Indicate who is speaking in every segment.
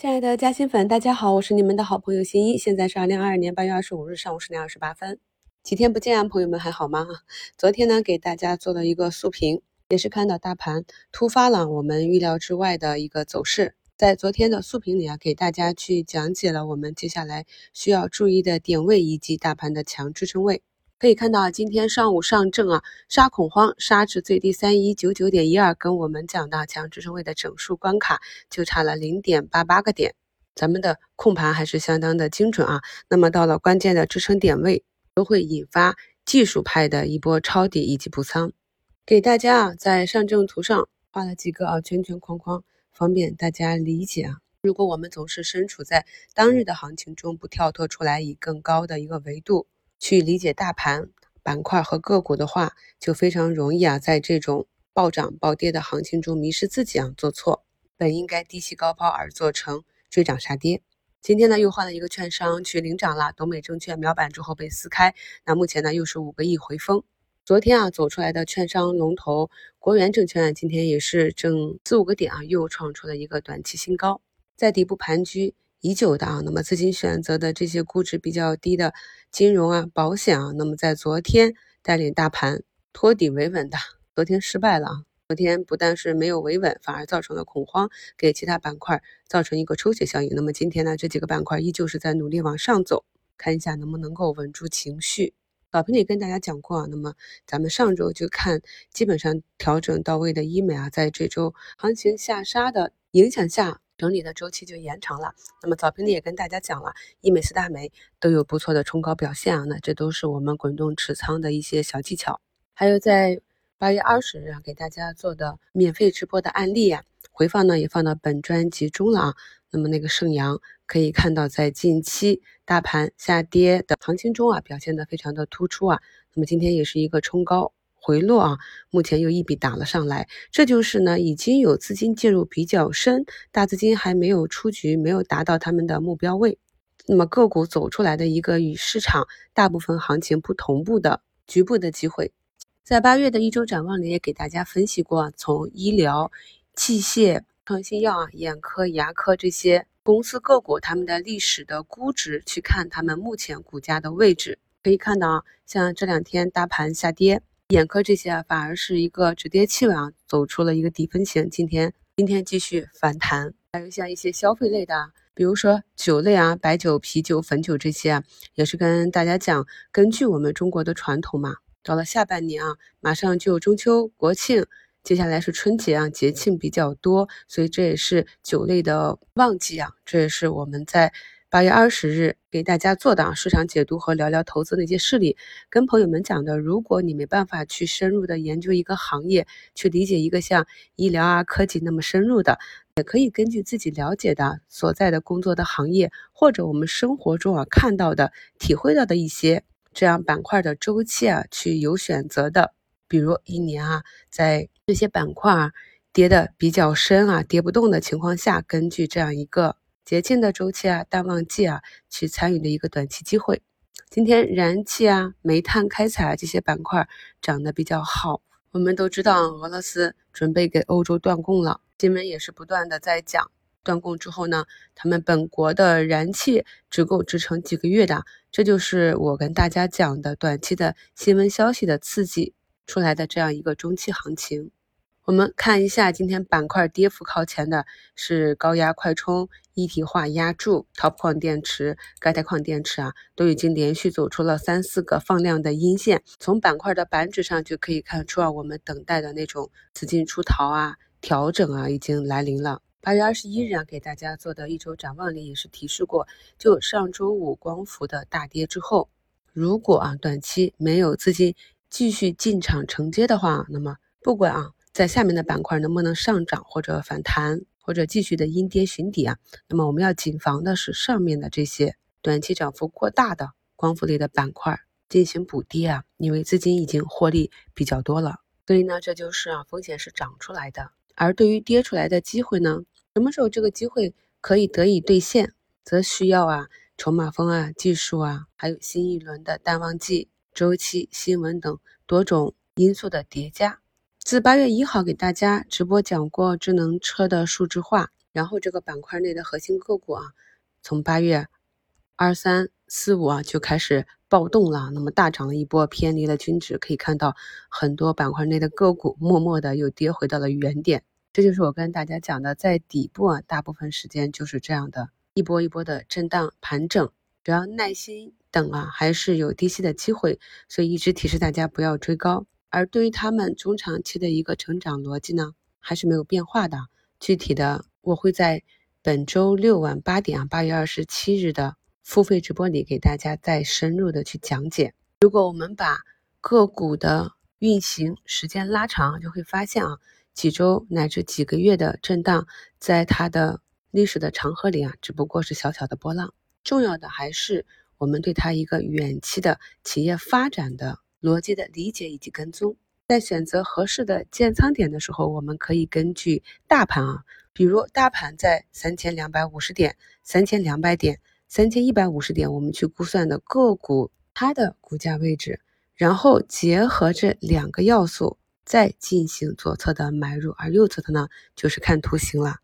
Speaker 1: 亲爱的嘉兴粉，大家好，我是你们的好朋友新一。现在是二零二二年八月二十五日上午十点二十八分。几天不见啊，朋友们还好吗？昨天呢，给大家做了一个速评，也是看到大盘突发了我们预料之外的一个走势。在昨天的速评里啊，给大家去讲解了我们接下来需要注意的点位以及大盘的强支撑位。可以看到，今天上午上证啊杀恐慌，杀至最低三一九九点一二，跟我们讲到强支撑位的整数关卡就差了零点八八个点，咱们的控盘还是相当的精准啊。那么到了关键的支撑点位，都会引发技术派的一波抄底以及补仓。给大家啊在上证图上画了几个啊圈圈框框，方便大家理解啊。如果我们总是身处在当日的行情中，不跳脱出来，以更高的一个维度。去理解大盘板块和个股的话，就非常容易啊，在这种暴涨暴跌的行情中迷失自己啊，做错。本应该低吸高抛而做成追涨杀跌。今天呢，又换了一个券商去领涨了，东美证券秒板之后被撕开，那目前呢又是五个亿回封。昨天啊走出来的券商龙头国元证券，今天也是挣四五个点啊，又创出了一个短期新高，在底部盘踞。已久的啊，那么资金选择的这些估值比较低的金融啊、保险啊，那么在昨天带领大盘托底维稳的，昨天失败了啊。昨天不但是没有维稳，反而造成了恐慌，给其他板块造成一个抽血效应。那么今天呢，这几个板块依旧是在努力往上走，看一下能不能够稳住情绪。老平也跟大家讲过啊，那么咱们上周就看基本上调整到位的医美啊，在这周行情下杀的影响下。整理的周期就延长了。那么早评里也跟大家讲了，医美四大美都有不错的冲高表现啊。那这都是我们滚动持仓的一些小技巧。还有在八月二十日啊，给大家做的免费直播的案例啊，回放呢也放到本专辑中了啊。那么那个盛阳可以看到，在近期大盘下跌的行情中啊，表现的非常的突出啊。那么今天也是一个冲高。回落啊，目前又一笔打了上来，这就是呢已经有资金介入比较深，大资金还没有出局，没有达到他们的目标位，那么个股走出来的一个与市场大部分行情不同步的局部的机会，在八月的一周展望里也给大家分析过，从医疗器械、创新药啊、眼科、牙科这些公司个股，他们的历史的估值去看他们目前股价的位置，可以看到啊，像这两天大盘下跌。眼科这些啊，反而是一个止跌企稳啊，走出了一个底分型。今天今天继续反弹，还有像一些消费类的，比如说酒类啊，白酒、啤酒、汾酒这些啊，也是跟大家讲，根据我们中国的传统嘛，到了下半年啊，马上就中秋、国庆，接下来是春节啊，节庆比较多，所以这也是酒类的旺季啊，这也是我们在。八月二十日给大家做的市场解读和聊聊投资的一些事例，跟朋友们讲的，如果你没办法去深入的研究一个行业，去理解一个像医疗啊、科技那么深入的，也可以根据自己了解的所在的工作的行业，或者我们生活中啊看到的、体会到的一些这样板块的周期啊，去有选择的，比如一年啊，在这些板块啊跌的比较深啊、跌不动的情况下，根据这样一个。节庆的周期啊，淡旺季啊，去参与的一个短期机会。今天燃气啊、煤炭开采啊这些板块涨得比较好。我们都知道，俄罗斯准备给欧洲断供了，新闻也是不断的在讲，断供之后呢，他们本国的燃气只够支撑几个月的。这就是我跟大家讲的短期的新闻消息的刺激出来的这样一个中期行情。我们看一下今天板块跌幅靠前的是高压快充、一体化压铸、Top 矿电池、钙钛矿电池啊，都已经连续走出了三四个放量的阴线。从板块的板指上就可以看出啊，我们等待的那种资金出逃啊、调整啊，已经来临了。八月二十一日啊，给大家做的一周展望里也是提示过，就上周五光伏的大跌之后，如果啊短期没有资金继续进场承接的话，那么不管啊。在下面的板块能不能上涨或者反弹，或者继续的阴跌寻底啊？那么我们要谨防的是上面的这些短期涨幅过大的光伏类的板块进行补跌啊，因为资金已经获利比较多了，所以呢，这就是啊风险是涨出来的。而对于跌出来的机会呢，什么时候这个机会可以得以兑现，则需要啊筹码峰啊、技术啊，还有新一轮的淡旺季、周期、新闻等多种因素的叠加。自八月一号给大家直播讲过智能车的数字化，然后这个板块内的核心个股啊，从八月二三四五啊就开始暴动了，那么大涨了一波，偏离了均值，可以看到很多板块内的个股默默的又跌回到了原点。这就是我跟大家讲的，在底部啊，大部分时间就是这样的一波一波的震荡盘整，只要耐心等啊，还是有低吸的机会。所以一直提示大家不要追高。而对于他们中长期的一个成长逻辑呢，还是没有变化的。具体的，我会在本周六晚八点啊，八月二十七日的付费直播里给大家再深入的去讲解。如果我们把个股的运行时间拉长，就会发现啊，几周乃至几个月的震荡，在它的历史的长河里啊，只不过是小小的波浪。重要的还是我们对它一个远期的企业发展的。逻辑的理解以及跟踪，在选择合适的建仓点的时候，我们可以根据大盘啊，比如大盘在三千两百五十点、三千两百点、三千一百五十点，我们去估算的个股它的股价位置，然后结合这两个要素再进行左侧的买入，而右侧的呢，就是看图形了，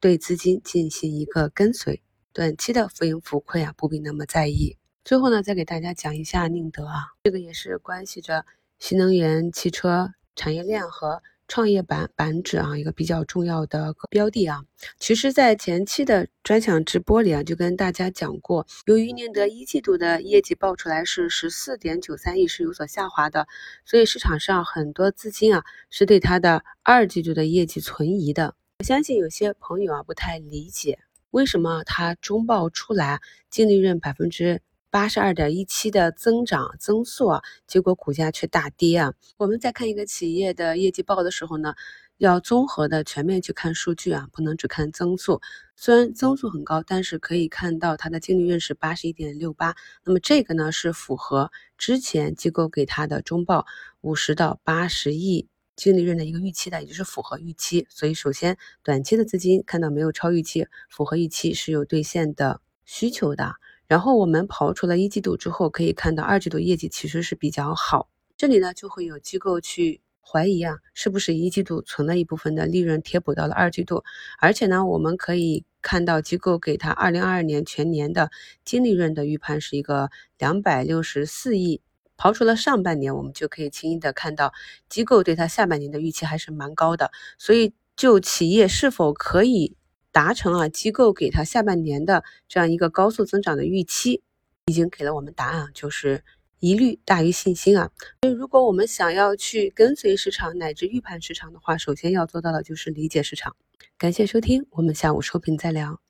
Speaker 1: 对资金进行一个跟随，短期的浮盈浮亏啊，不必那么在意。最后呢，再给大家讲一下宁德啊，这个也是关系着新能源汽车产业链和创业板板指啊一个比较重要的标的啊。其实，在前期的专享直播里啊，就跟大家讲过，由于宁德一季度的业绩报出来是十四点九三亿，是有所下滑的，所以市场上很多资金啊是对它的二季度的业绩存疑的。我相信有些朋友啊不太理解，为什么它中报出来净利润百分之。八十二点一七的增长增速啊，结果股价却大跌啊。我们在看一个企业的业绩报的时候呢，要综合的全面去看数据啊，不能只看增速。虽然增速很高，但是可以看到它的净利润是八十一点六八，那么这个呢是符合之前机构给它的中报五十到八十亿净利润的一个预期的，也就是符合预期。所以首先短期的资金看到没有超预期，符合预期是有兑现的需求的。然后我们刨除了一季度之后，可以看到二季度业绩其实是比较好。这里呢就会有机构去怀疑啊，是不是一季度存了一部分的利润贴补到了二季度？而且呢，我们可以看到机构给它二零二二年全年的净利润的预判是一个两百六十四亿。刨除了上半年，我们就可以轻易的看到机构对它下半年的预期还是蛮高的。所以就企业是否可以？达成啊，机构给它下半年的这样一个高速增长的预期，已经给了我们答案，就是疑虑大于信心啊。所以，如果我们想要去跟随市场乃至预判市场的话，首先要做到的就是理解市场。感谢收听，我们下午收评再聊。